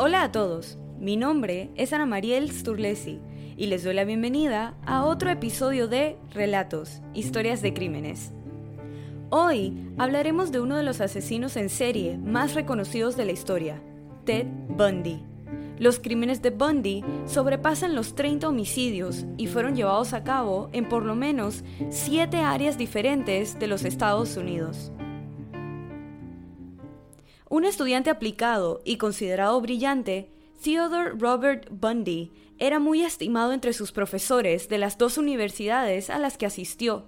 Hola a todos, mi nombre es Ana Mariel Sturlesi y les doy la bienvenida a otro episodio de Relatos, Historias de Crímenes. Hoy hablaremos de uno de los asesinos en serie más reconocidos de la historia, Ted Bundy. Los crímenes de Bundy sobrepasan los 30 homicidios y fueron llevados a cabo en por lo menos 7 áreas diferentes de los Estados Unidos. Un estudiante aplicado y considerado brillante, Theodore Robert Bundy era muy estimado entre sus profesores de las dos universidades a las que asistió.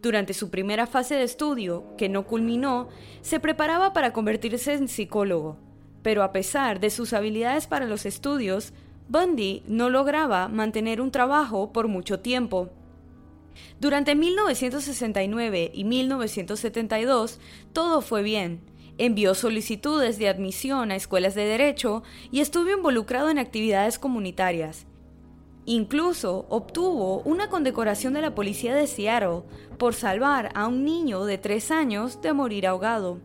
Durante su primera fase de estudio, que no culminó, se preparaba para convertirse en psicólogo, pero a pesar de sus habilidades para los estudios, Bundy no lograba mantener un trabajo por mucho tiempo. Durante 1969 y 1972 todo fue bien, envió solicitudes de admisión a escuelas de derecho y estuvo involucrado en actividades comunitarias. Incluso obtuvo una condecoración de la policía de Seattle por salvar a un niño de tres años de morir ahogado.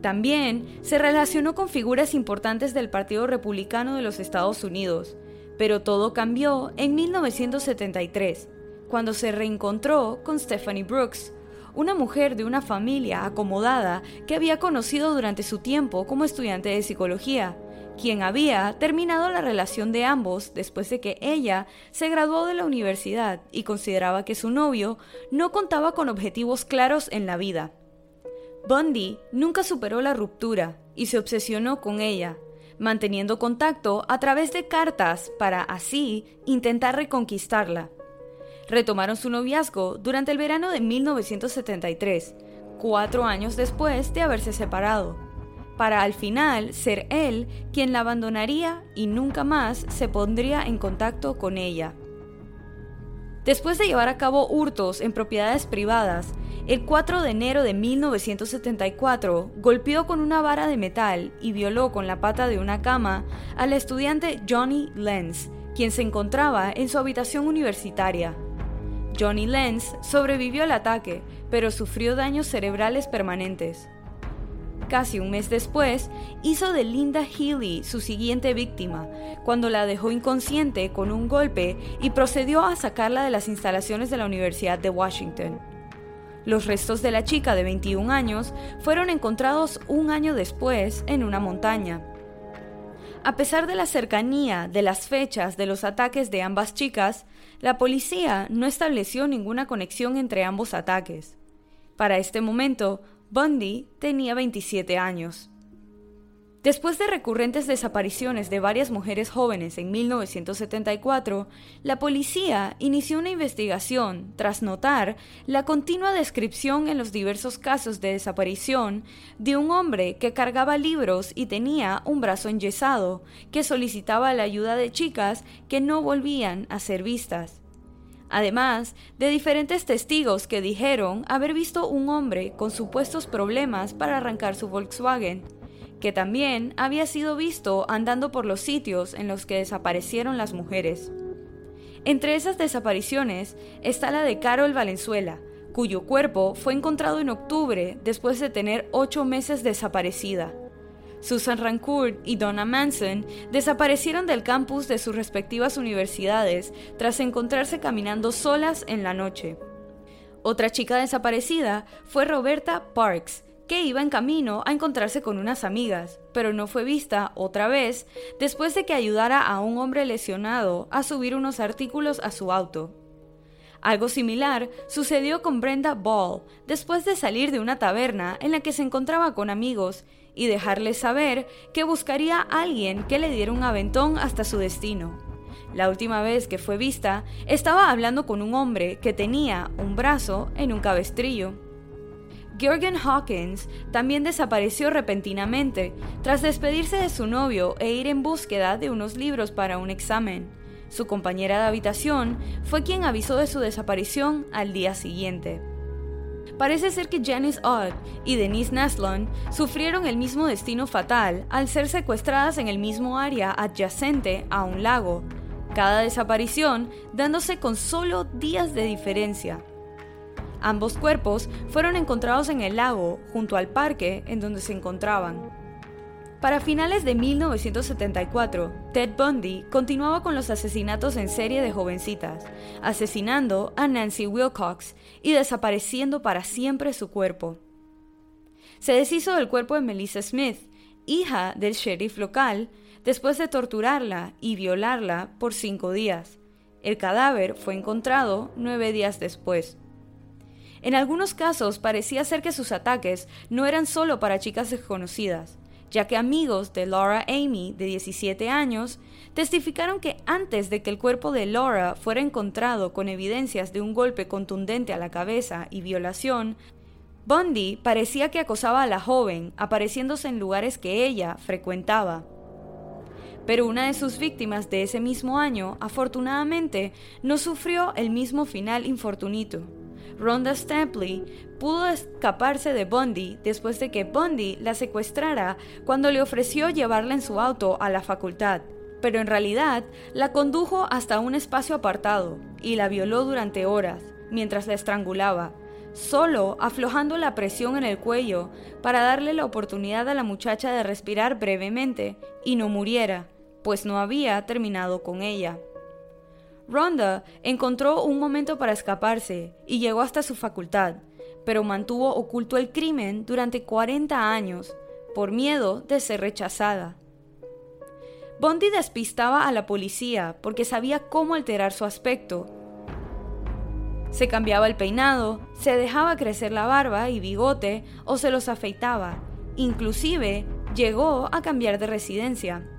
También se relacionó con figuras importantes del Partido Republicano de los Estados Unidos, pero todo cambió en 1973, cuando se reencontró con Stephanie Brooks, una mujer de una familia acomodada que había conocido durante su tiempo como estudiante de psicología, quien había terminado la relación de ambos después de que ella se graduó de la universidad y consideraba que su novio no contaba con objetivos claros en la vida. Bundy nunca superó la ruptura y se obsesionó con ella, manteniendo contacto a través de cartas para así intentar reconquistarla retomaron su noviazgo durante el verano de 1973, cuatro años después de haberse separado, para al final ser él quien la abandonaría y nunca más se pondría en contacto con ella. Después de llevar a cabo hurtos en propiedades privadas, el 4 de enero de 1974 golpeó con una vara de metal y violó con la pata de una cama al estudiante Johnny Lenz, quien se encontraba en su habitación universitaria. Johnny Lenz sobrevivió al ataque, pero sufrió daños cerebrales permanentes. Casi un mes después, hizo de Linda Healy su siguiente víctima, cuando la dejó inconsciente con un golpe y procedió a sacarla de las instalaciones de la Universidad de Washington. Los restos de la chica de 21 años fueron encontrados un año después en una montaña. A pesar de la cercanía de las fechas de los ataques de ambas chicas, la policía no estableció ninguna conexión entre ambos ataques. Para este momento, Bundy tenía 27 años. Después de recurrentes desapariciones de varias mujeres jóvenes en 1974, la policía inició una investigación tras notar la continua descripción en los diversos casos de desaparición de un hombre que cargaba libros y tenía un brazo enyesado, que solicitaba la ayuda de chicas que no volvían a ser vistas. Además de diferentes testigos que dijeron haber visto un hombre con supuestos problemas para arrancar su Volkswagen que también había sido visto andando por los sitios en los que desaparecieron las mujeres. Entre esas desapariciones está la de Carol Valenzuela, cuyo cuerpo fue encontrado en octubre después de tener ocho meses desaparecida. Susan Rancourt y Donna Manson desaparecieron del campus de sus respectivas universidades tras encontrarse caminando solas en la noche. Otra chica desaparecida fue Roberta Parks, que iba en camino a encontrarse con unas amigas, pero no fue vista otra vez después de que ayudara a un hombre lesionado a subir unos artículos a su auto. Algo similar sucedió con Brenda Ball después de salir de una taberna en la que se encontraba con amigos y dejarles saber que buscaría a alguien que le diera un aventón hasta su destino. La última vez que fue vista, estaba hablando con un hombre que tenía un brazo en un cabestrillo. Georgian Hawkins también desapareció repentinamente tras despedirse de su novio e ir en búsqueda de unos libros para un examen. Su compañera de habitación fue quien avisó de su desaparición al día siguiente. Parece ser que Janice Odd y Denise Naslon sufrieron el mismo destino fatal al ser secuestradas en el mismo área adyacente a un lago, cada desaparición dándose con solo días de diferencia. Ambos cuerpos fueron encontrados en el lago junto al parque en donde se encontraban. Para finales de 1974, Ted Bundy continuaba con los asesinatos en serie de jovencitas, asesinando a Nancy Wilcox y desapareciendo para siempre su cuerpo. Se deshizo del cuerpo de Melissa Smith, hija del sheriff local, después de torturarla y violarla por cinco días. El cadáver fue encontrado nueve días después. En algunos casos parecía ser que sus ataques no eran solo para chicas desconocidas, ya que amigos de Laura Amy, de 17 años, testificaron que antes de que el cuerpo de Laura fuera encontrado con evidencias de un golpe contundente a la cabeza y violación, Bundy parecía que acosaba a la joven, apareciéndose en lugares que ella frecuentaba. Pero una de sus víctimas de ese mismo año, afortunadamente, no sufrió el mismo final infortunito. Rhonda Stampley pudo escaparse de Bundy después de que Bundy la secuestrara cuando le ofreció llevarla en su auto a la facultad, pero en realidad la condujo hasta un espacio apartado y la violó durante horas mientras la estrangulaba, solo aflojando la presión en el cuello para darle la oportunidad a la muchacha de respirar brevemente y no muriera, pues no había terminado con ella. Rhonda encontró un momento para escaparse y llegó hasta su facultad, pero mantuvo oculto el crimen durante 40 años por miedo de ser rechazada. Bondi despistaba a la policía porque sabía cómo alterar su aspecto. Se cambiaba el peinado, se dejaba crecer la barba y bigote o se los afeitaba. Inclusive llegó a cambiar de residencia.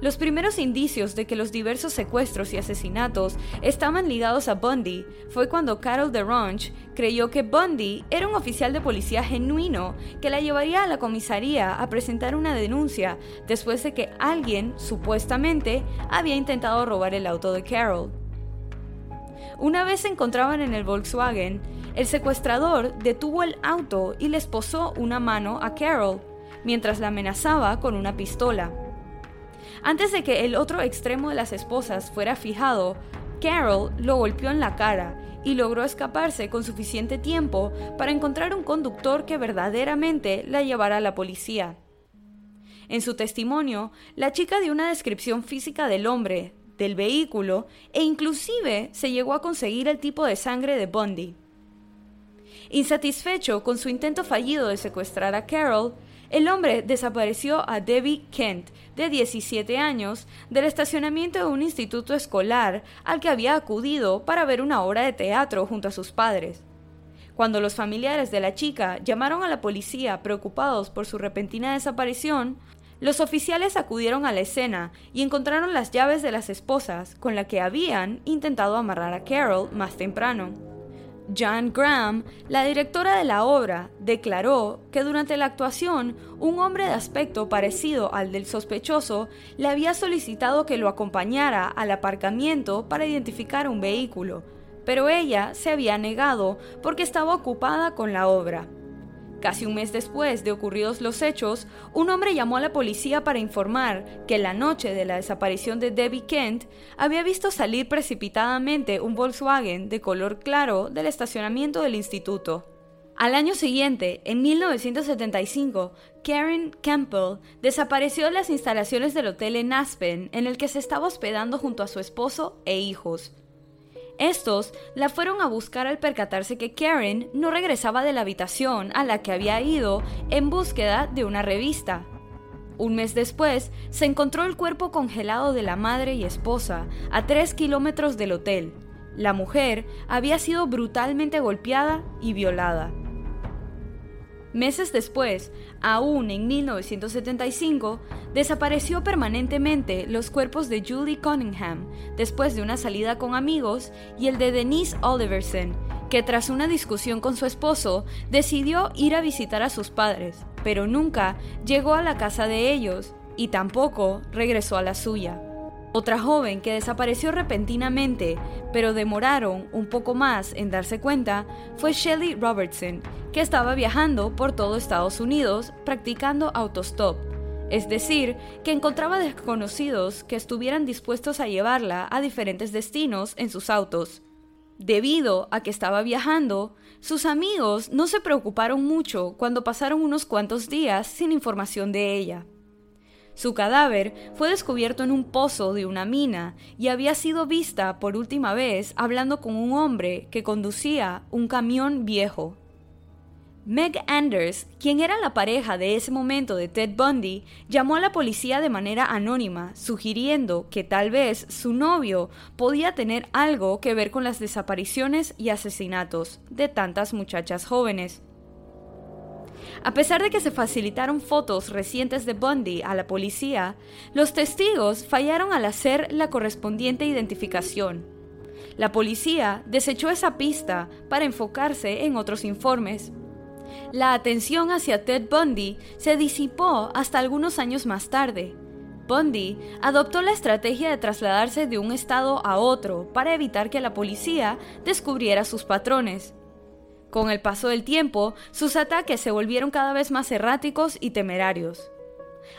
Los primeros indicios de que los diversos secuestros y asesinatos estaban ligados a Bundy fue cuando Carol DeRonch creyó que Bundy era un oficial de policía genuino que la llevaría a la comisaría a presentar una denuncia después de que alguien, supuestamente, había intentado robar el auto de Carol. Una vez se encontraban en el Volkswagen, el secuestrador detuvo el auto y le esposó una mano a Carol, mientras la amenazaba con una pistola. Antes de que el otro extremo de las esposas fuera fijado, Carol lo golpeó en la cara y logró escaparse con suficiente tiempo para encontrar un conductor que verdaderamente la llevara a la policía. En su testimonio, la chica dio una descripción física del hombre, del vehículo e inclusive se llegó a conseguir el tipo de sangre de Bundy. Insatisfecho con su intento fallido de secuestrar a Carol, el hombre desapareció a Debbie Kent, de 17 años, del estacionamiento de un instituto escolar al que había acudido para ver una obra de teatro junto a sus padres. Cuando los familiares de la chica llamaron a la policía preocupados por su repentina desaparición, los oficiales acudieron a la escena y encontraron las llaves de las esposas con las que habían intentado amarrar a Carol más temprano. Jan Graham, la directora de la obra, declaró que durante la actuación un hombre de aspecto parecido al del sospechoso le había solicitado que lo acompañara al aparcamiento para identificar un vehículo, pero ella se había negado porque estaba ocupada con la obra. Casi un mes después de ocurridos los hechos, un hombre llamó a la policía para informar que la noche de la desaparición de Debbie Kent había visto salir precipitadamente un Volkswagen de color claro del estacionamiento del instituto. Al año siguiente, en 1975, Karen Campbell desapareció de las instalaciones del hotel en Aspen en el que se estaba hospedando junto a su esposo e hijos. Estos la fueron a buscar al percatarse que Karen no regresaba de la habitación a la que había ido en búsqueda de una revista. Un mes después, se encontró el cuerpo congelado de la madre y esposa a tres kilómetros del hotel. La mujer había sido brutalmente golpeada y violada. Meses después, aún en 1975, desapareció permanentemente los cuerpos de Julie Cunningham después de una salida con amigos y el de Denise Oliverson, que tras una discusión con su esposo decidió ir a visitar a sus padres, pero nunca llegó a la casa de ellos y tampoco regresó a la suya. Otra joven que desapareció repentinamente, pero demoraron un poco más en darse cuenta, fue Shelley Robertson, que estaba viajando por todo Estados Unidos practicando autostop, es decir, que encontraba desconocidos que estuvieran dispuestos a llevarla a diferentes destinos en sus autos. Debido a que estaba viajando, sus amigos no se preocuparon mucho cuando pasaron unos cuantos días sin información de ella. Su cadáver fue descubierto en un pozo de una mina y había sido vista por última vez hablando con un hombre que conducía un camión viejo. Meg Anders, quien era la pareja de ese momento de Ted Bundy, llamó a la policía de manera anónima, sugiriendo que tal vez su novio podía tener algo que ver con las desapariciones y asesinatos de tantas muchachas jóvenes. A pesar de que se facilitaron fotos recientes de Bundy a la policía, los testigos fallaron al hacer la correspondiente identificación. La policía desechó esa pista para enfocarse en otros informes. La atención hacia Ted Bundy se disipó hasta algunos años más tarde. Bundy adoptó la estrategia de trasladarse de un estado a otro para evitar que la policía descubriera sus patrones. Con el paso del tiempo, sus ataques se volvieron cada vez más erráticos y temerarios.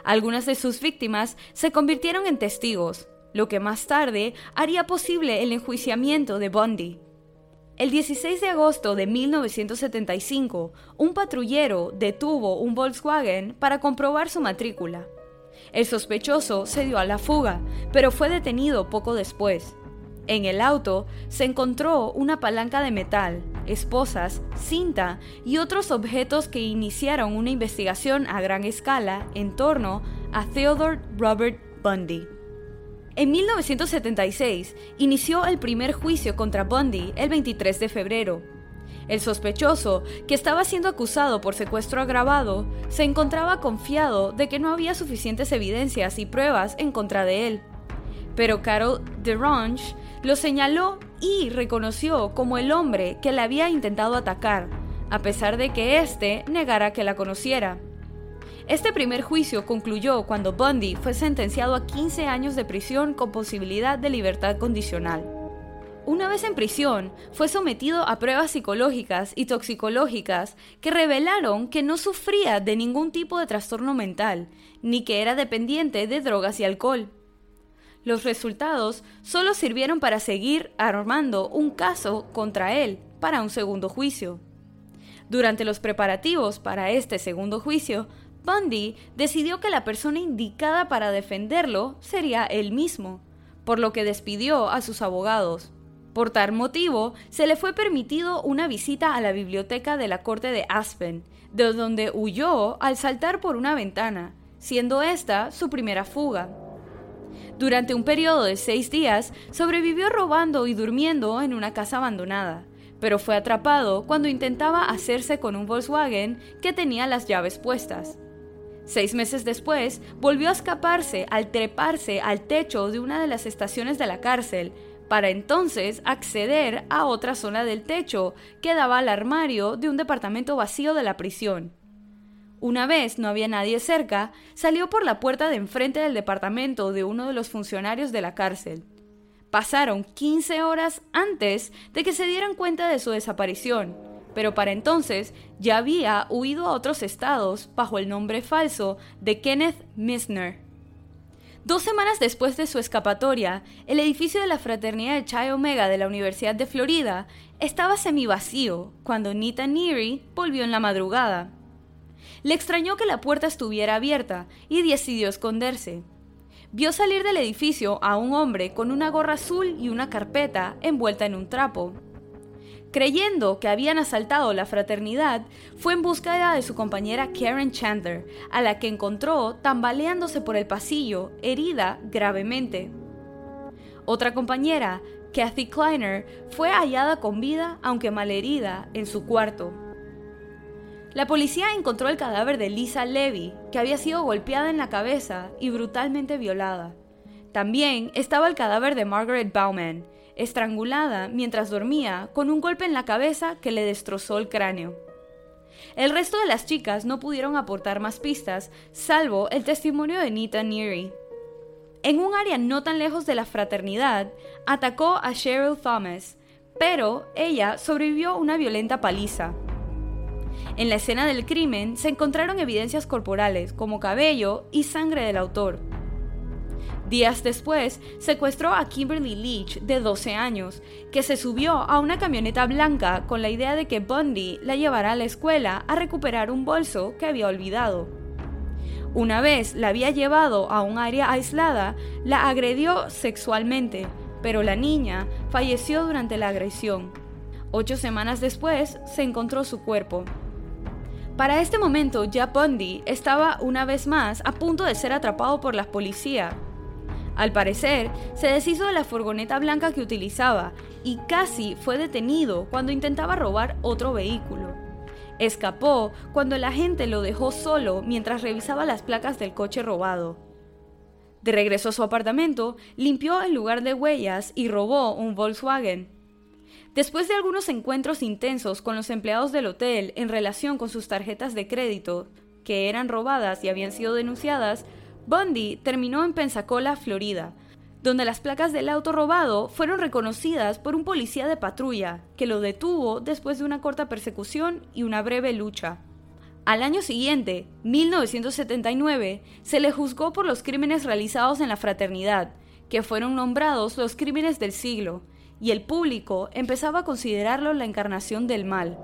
Algunas de sus víctimas se convirtieron en testigos, lo que más tarde haría posible el enjuiciamiento de Bundy. El 16 de agosto de 1975, un patrullero detuvo un Volkswagen para comprobar su matrícula. El sospechoso se dio a la fuga, pero fue detenido poco después. En el auto se encontró una palanca de metal, esposas, cinta y otros objetos que iniciaron una investigación a gran escala en torno a Theodore Robert Bundy. En 1976 inició el primer juicio contra Bundy el 23 de febrero. El sospechoso, que estaba siendo acusado por secuestro agravado, se encontraba confiado de que no había suficientes evidencias y pruebas en contra de él. Pero Carol DeRonge lo señaló y reconoció como el hombre que le había intentado atacar, a pesar de que éste negara que la conociera. Este primer juicio concluyó cuando Bundy fue sentenciado a 15 años de prisión con posibilidad de libertad condicional. Una vez en prisión, fue sometido a pruebas psicológicas y toxicológicas que revelaron que no sufría de ningún tipo de trastorno mental, ni que era dependiente de drogas y alcohol. Los resultados solo sirvieron para seguir armando un caso contra él para un segundo juicio. Durante los preparativos para este segundo juicio, Bundy decidió que la persona indicada para defenderlo sería él mismo, por lo que despidió a sus abogados. Por tal motivo, se le fue permitido una visita a la biblioteca de la corte de Aspen, de donde huyó al saltar por una ventana, siendo esta su primera fuga. Durante un periodo de seis días, sobrevivió robando y durmiendo en una casa abandonada, pero fue atrapado cuando intentaba hacerse con un Volkswagen que tenía las llaves puestas. Seis meses después, volvió a escaparse al treparse al techo de una de las estaciones de la cárcel, para entonces acceder a otra zona del techo que daba al armario de un departamento vacío de la prisión. Una vez no había nadie cerca, salió por la puerta de enfrente del departamento de uno de los funcionarios de la cárcel. Pasaron 15 horas antes de que se dieran cuenta de su desaparición, pero para entonces ya había huido a otros estados bajo el nombre falso de Kenneth Misner. Dos semanas después de su escapatoria, el edificio de la Fraternidad de Chi Omega de la Universidad de Florida estaba semivacío cuando Nita Neary volvió en la madrugada. Le extrañó que la puerta estuviera abierta y decidió esconderse. Vio salir del edificio a un hombre con una gorra azul y una carpeta envuelta en un trapo. Creyendo que habían asaltado la fraternidad, fue en búsqueda de su compañera Karen Chandler, a la que encontró tambaleándose por el pasillo, herida gravemente. Otra compañera, Kathy Kleiner, fue hallada con vida, aunque malherida, en su cuarto. La policía encontró el cadáver de Lisa Levy, que había sido golpeada en la cabeza y brutalmente violada. También estaba el cadáver de Margaret Bauman, estrangulada mientras dormía con un golpe en la cabeza que le destrozó el cráneo. El resto de las chicas no pudieron aportar más pistas, salvo el testimonio de Nita Neary. En un área no tan lejos de la fraternidad, atacó a Cheryl Thomas, pero ella sobrevivió una violenta paliza. En la escena del crimen se encontraron evidencias corporales como cabello y sangre del autor. Días después, secuestró a Kimberly Leach, de 12 años, que se subió a una camioneta blanca con la idea de que Bundy la llevara a la escuela a recuperar un bolso que había olvidado. Una vez la había llevado a un área aislada, la agredió sexualmente, pero la niña falleció durante la agresión. Ocho semanas después se encontró su cuerpo. Para este momento Bundy estaba una vez más a punto de ser atrapado por la policía. Al parecer, se deshizo de la furgoneta blanca que utilizaba y casi fue detenido cuando intentaba robar otro vehículo. Escapó cuando la gente lo dejó solo mientras revisaba las placas del coche robado. De regreso a su apartamento, limpió el lugar de huellas y robó un Volkswagen. Después de algunos encuentros intensos con los empleados del hotel en relación con sus tarjetas de crédito, que eran robadas y habían sido denunciadas, Bundy terminó en Pensacola, Florida, donde las placas del auto robado fueron reconocidas por un policía de patrulla, que lo detuvo después de una corta persecución y una breve lucha. Al año siguiente, 1979, se le juzgó por los crímenes realizados en la fraternidad, que fueron nombrados los crímenes del siglo, y el público empezaba a considerarlo la encarnación del mal.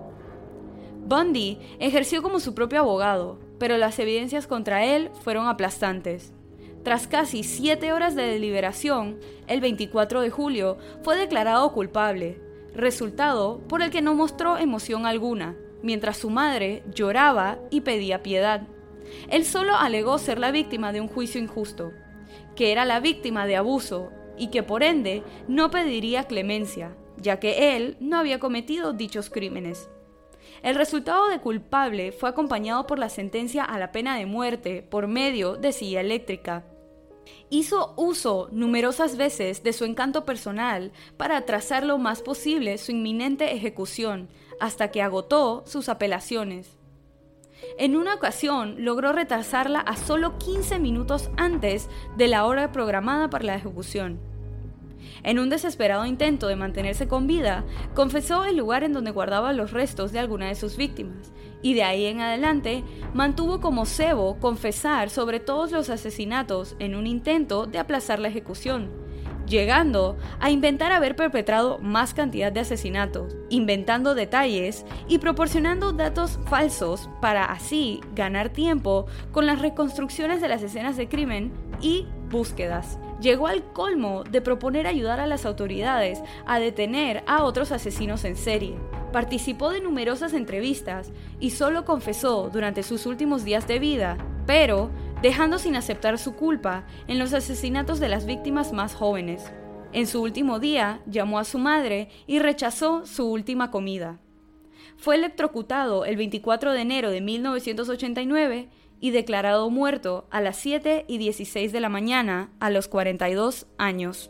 Bundy ejerció como su propio abogado, pero las evidencias contra él fueron aplastantes. Tras casi siete horas de deliberación, el 24 de julio fue declarado culpable, resultado por el que no mostró emoción alguna, mientras su madre lloraba y pedía piedad. Él solo alegó ser la víctima de un juicio injusto, que era la víctima de abuso y que por ende no pediría clemencia, ya que él no había cometido dichos crímenes. El resultado de culpable fue acompañado por la sentencia a la pena de muerte por medio de silla eléctrica. Hizo uso numerosas veces de su encanto personal para atrasar lo más posible su inminente ejecución, hasta que agotó sus apelaciones. En una ocasión logró retrasarla a solo 15 minutos antes de la hora programada para la ejecución. En un desesperado intento de mantenerse con vida, confesó el lugar en donde guardaba los restos de alguna de sus víctimas, y de ahí en adelante mantuvo como cebo confesar sobre todos los asesinatos en un intento de aplazar la ejecución, llegando a inventar haber perpetrado más cantidad de asesinatos, inventando detalles y proporcionando datos falsos para así ganar tiempo con las reconstrucciones de las escenas de crimen y búsquedas. Llegó al colmo de proponer ayudar a las autoridades a detener a otros asesinos en serie. Participó de numerosas entrevistas y solo confesó durante sus últimos días de vida, pero dejando sin aceptar su culpa en los asesinatos de las víctimas más jóvenes. En su último día llamó a su madre y rechazó su última comida. Fue electrocutado el 24 de enero de 1989 y declarado muerto a las 7 y 16 de la mañana a los 42 años.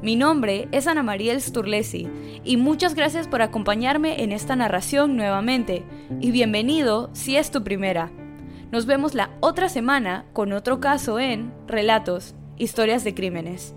Mi nombre es Ana Mariel Sturlesi y muchas gracias por acompañarme en esta narración nuevamente y bienvenido si es tu primera. Nos vemos la otra semana con otro caso en Relatos, Historias de Crímenes.